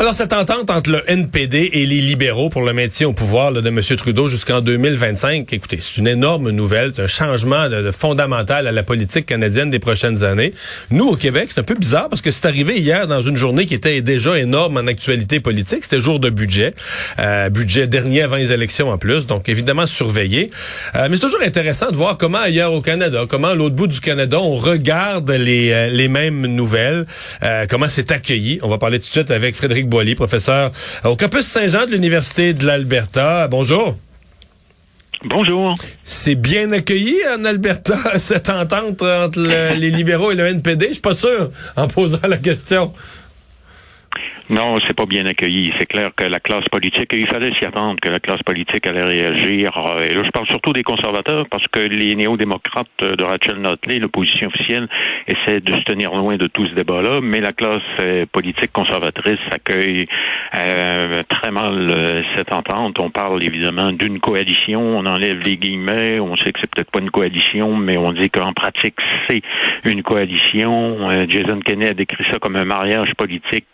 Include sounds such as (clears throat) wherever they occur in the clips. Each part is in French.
Alors, cette entente entre le NPD et les libéraux pour le maintien au pouvoir de M. Trudeau jusqu'en 2025, écoutez, c'est une énorme nouvelle, c'est un changement fondamental à la politique canadienne des prochaines années. Nous, au Québec, c'est un peu bizarre parce que c'est arrivé hier dans une journée qui était déjà énorme en actualité politique. C'était jour de budget, euh, budget dernier avant les élections en plus, donc évidemment surveillé. Euh, mais c'est toujours intéressant de voir comment ailleurs au Canada, comment à l'autre bout du Canada, on regarde les, euh, les mêmes nouvelles, comment c'est accueilli. On va parler tout de suite avec Frédéric Boily, professeur au campus Saint-Jean de l'Université de l'Alberta. Bonjour. Bonjour. C'est bien accueilli en Alberta, (laughs) cette entente entre les libéraux et le NPD? Je suis pas sûr en posant la question. Non, c'est pas bien accueilli. C'est clair que la classe politique, il fallait s'y attendre que la classe politique allait réagir. Euh, et là, je parle surtout des conservateurs parce que les néo-démocrates de Rachel Notley, l'opposition officielle, essaient de se tenir loin de tout ce débat-là, mais la classe euh, politique conservatrice accueille euh, très mal cette entente. On parle évidemment d'une coalition, on enlève les guillemets, on sait que c'est peut-être pas une coalition, mais on dit qu'en pratique, c'est une coalition. Jason Kenney a décrit ça comme un mariage politique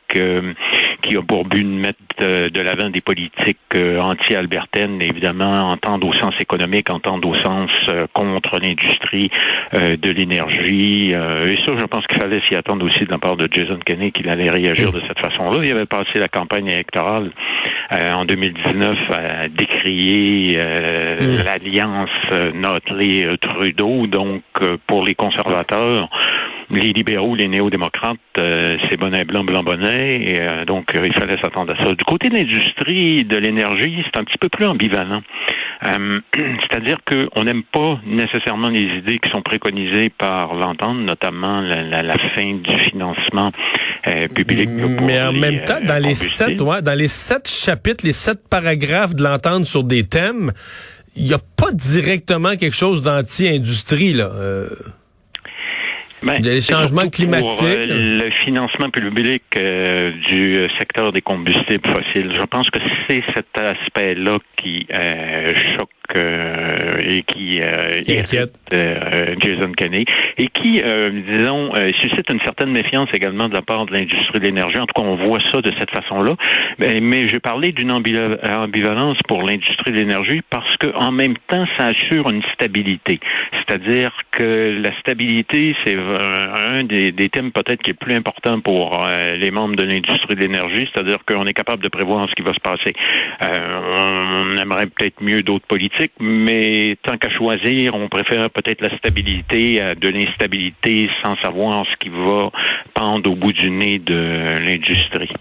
qui a pour but de mettre euh, de l'avant des politiques euh, anti-albertaines, évidemment, entendre au sens économique, entendre au sens euh, contre l'industrie de l'énergie. et ça, je pense qu'il fallait s'y attendre aussi de la part de Jason Kenney qu'il allait réagir de cette façon-là. Il avait passé la campagne électorale en 2019 à décrier mm. l'alliance Notley-Trudeau. Donc, pour les conservateurs, les libéraux, les néo-démocrates, euh, c'est bonnet blanc, blanc bonnet, et euh, donc euh, il fallait s'attendre à ça. Du côté de l'industrie de l'énergie, c'est un petit peu plus ambivalent. (clears throat) C'est-à-dire qu'on n'aime pas nécessairement les idées qui sont préconisées par l'entente, notamment la, fin du financement public. Mais en même temps, dans les sept, ouais, dans les sept chapitres, les sept paragraphes de l'entente sur des thèmes, il n'y a pas directement quelque chose d'anti-industrie là. Ben, changements climatiques. Euh, le financement public euh, du secteur des combustibles fossiles. Je pense que c'est cet aspect-là qui euh, choque et qui, euh, inquiète euh, Jason Kenney et qui, disons, suscite une certaine méfiance également de la part de l'industrie de l'énergie. En tout cas, on voit ça de cette façon-là. Mais, mais je parlais d'une ambivalence pour l'industrie de l'énergie parce que en même temps, ça assure une stabilité. C'est-à-dire que la stabilité, c'est un des, des thèmes peut-être qui est plus important pour les membres de l'industrie de l'énergie, c'est-à-dire qu'on est capable de prévoir ce qui va se passer. on aimerait peut-être mieux d'autres politiques mais tant qu'à choisir, on préfère peut-être la stabilité à de l'instabilité sans savoir ce qui va pendre au bout du nez de l'industrie.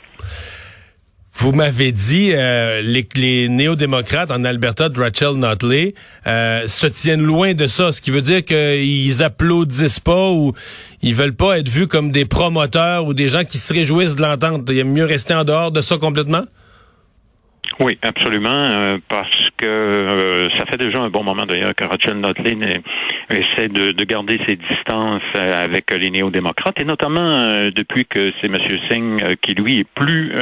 Vous m'avez dit euh, les, les néo-démocrates en Alberta de Rachel Notley euh, se tiennent loin de ça, ce qui veut dire qu'ils applaudissent pas ou ils veulent pas être vus comme des promoteurs ou des gens qui se réjouissent de l'entente. Il aime mieux rester en dehors de ça complètement? Oui, absolument, euh, parce que euh, ça fait déjà un bon moment d'ailleurs que Rachel Notley essaie de, de, garder ses distances euh, avec les néo-démocrates, et notamment depuis que c'est M. Singh qui, lui, est plus,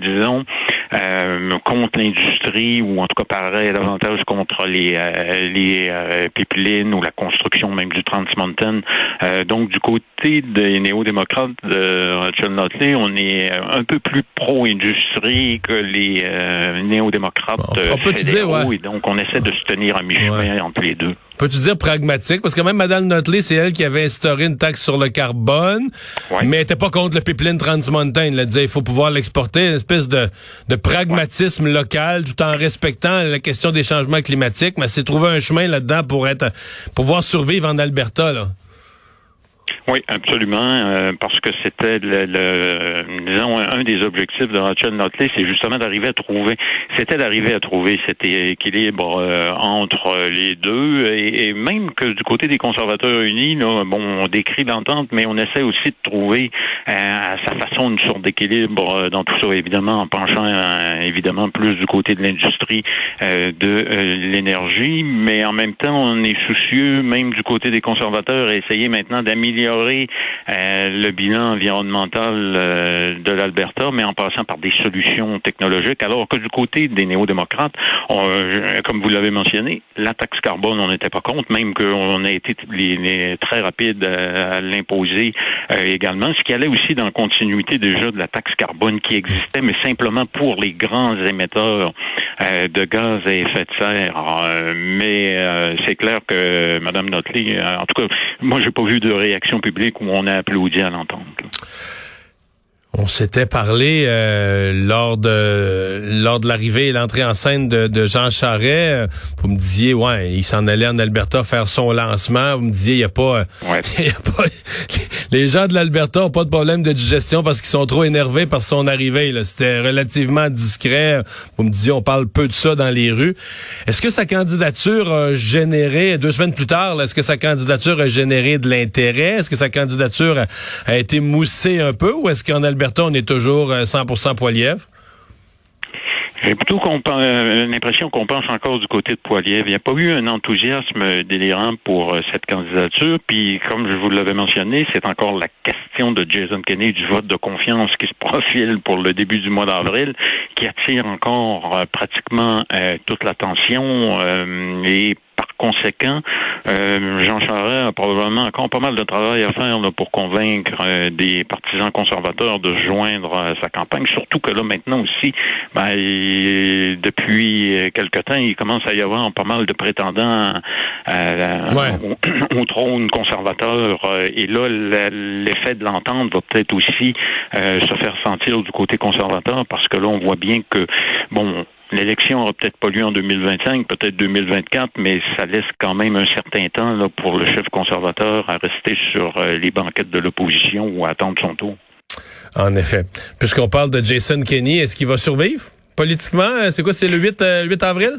disons, contre l'industrie, ou en tout cas paraît davantage contre les, les pipelines ou la construction même du Trans Mountain. donc, du côté des néo-démocrates de Rachel Notley, on est un peu plus pro-industrie que les néo-démocrates on peut dire, ouais. et donc on essaie de se tenir à mi-chemin entre les deux. Peux-tu dire pragmatique? Parce que même Mme Notley, c'est elle qui avait instauré une taxe sur le carbone, mais elle n'était pas contre le pipeline Trans Mountain. Elle disait il faut pouvoir l'exporter, une espèce de, de pragmatisme local tout en respectant la question des changements climatiques, mais c'est trouver un chemin là-dedans pour être pouvoir survivre en Alberta. Là. Oui, absolument, euh, parce que c'était le, disons un des objectifs de Rachel Notley, c'est justement d'arriver à trouver, c'était d'arriver à trouver cet équilibre euh, entre les deux, et, même que du côté des conservateurs unis, là, bon, on décrit l'entente, mais on essaie aussi de trouver euh, à sa façon une sorte d'équilibre dans tout ça, évidemment en penchant évidemment plus du côté de l'industrie de l'énergie, mais en même temps, on est soucieux, même du côté des conservateurs, à essayer maintenant d'améliorer améliorer le bilan environnemental de l'Alberta, mais en passant par des solutions technologiques, alors que du côté des néo-démocrates, comme vous l'avez mentionné, la taxe carbone, on n'était pas contre, même qu'on a été très rapide à, l'imposer également, ce qui allait aussi dans la continuité déjà de la taxe carbone qui existait, mais simplement pour les grands émetteurs de gaz à effet de serre. Euh, mais euh, c'est clair que Mme Notley, euh, en tout cas, moi, j'ai pas vu de réaction publique où on a applaudi à l'entendre. On s'était parlé euh, lors de lors de l'arrivée et l'entrée en scène de, de, Jean Charest. Vous me disiez, ouais, il s'en allait en Alberta faire son lancement. Vous me disiez, il y a pas, (laughs) y a pas (laughs) les gens de l'Alberta ont pas de problème de digestion parce qu'ils sont trop énervés par son arrivée. C'était relativement discret. Vous me disiez, on parle peu de ça dans les rues. Est-ce que sa candidature a généré deux semaines plus tard, est-ce que sa candidature a généré de l'intérêt? Est-ce que sa candidature a, a été moussée un peu ou est-ce qu'en Alberta on est toujours 100% euh, Poilièvre? J'ai plutôt euh, l'impression qu'on pense encore du côté de Poilièvre. Il n'y a pas eu un enthousiasme délirant pour euh, cette candidature. Puis, comme je vous l'avais mentionné, c'est encore la question de Jason Kenney du vote de confiance qui se (laughs) profile pour le début du mois d'avril, qui attire encore pratiquement toute l'attention et conséquent. Euh, Jean Charest a probablement encore pas mal de travail à faire pour convaincre euh, des partisans conservateurs de joindre à sa campagne. Surtout que là, maintenant aussi, ben, depuis quelque temps, il commence à y avoir pas mal de prétendants (clears throat) au, trône conservateur. et là, l'effet de l'entente va peut-être aussi euh, se faire sentir du côté conservateur parce que là, on voit bien que, bon, L'élection n'aura peut-être pas lieu en 2025, peut-être 2024, mais ça laisse quand même un certain temps là, pour le chef conservateur à rester sur euh, les banquettes de l'opposition ou à attendre son tour. En effet. Puisqu'on parle de Jason Kenney, est-ce qu'il va survivre? Politiquement? C'est quoi, c'est le 8, 8 euh, avril?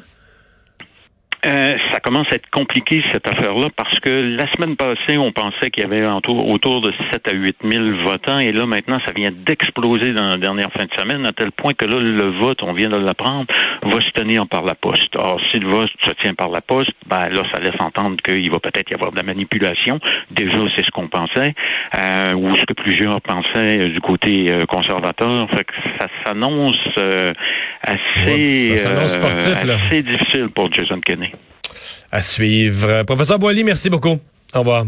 Euh, ça commence à être compliqué cette affaire-là parce que la semaine passée, on pensait qu'il y avait autour de 7 à 8 000 votants et là maintenant, ça vient d'exploser dans la dernière fin de semaine à tel point que là, le vote, on vient de l'apprendre, va se tenir par la poste. Or, si le vote se tient par la poste, ben là, ça laisse entendre qu'il va peut-être y avoir de la manipulation. Déjà, c'est ce qu'on pensait, euh, ou ce que plusieurs pensaient du côté euh, conservateur. Fait que ça s'annonce euh, assez, assez difficile pour Jason Kenney. À suivre. Professeur Boily, merci beaucoup. Au revoir.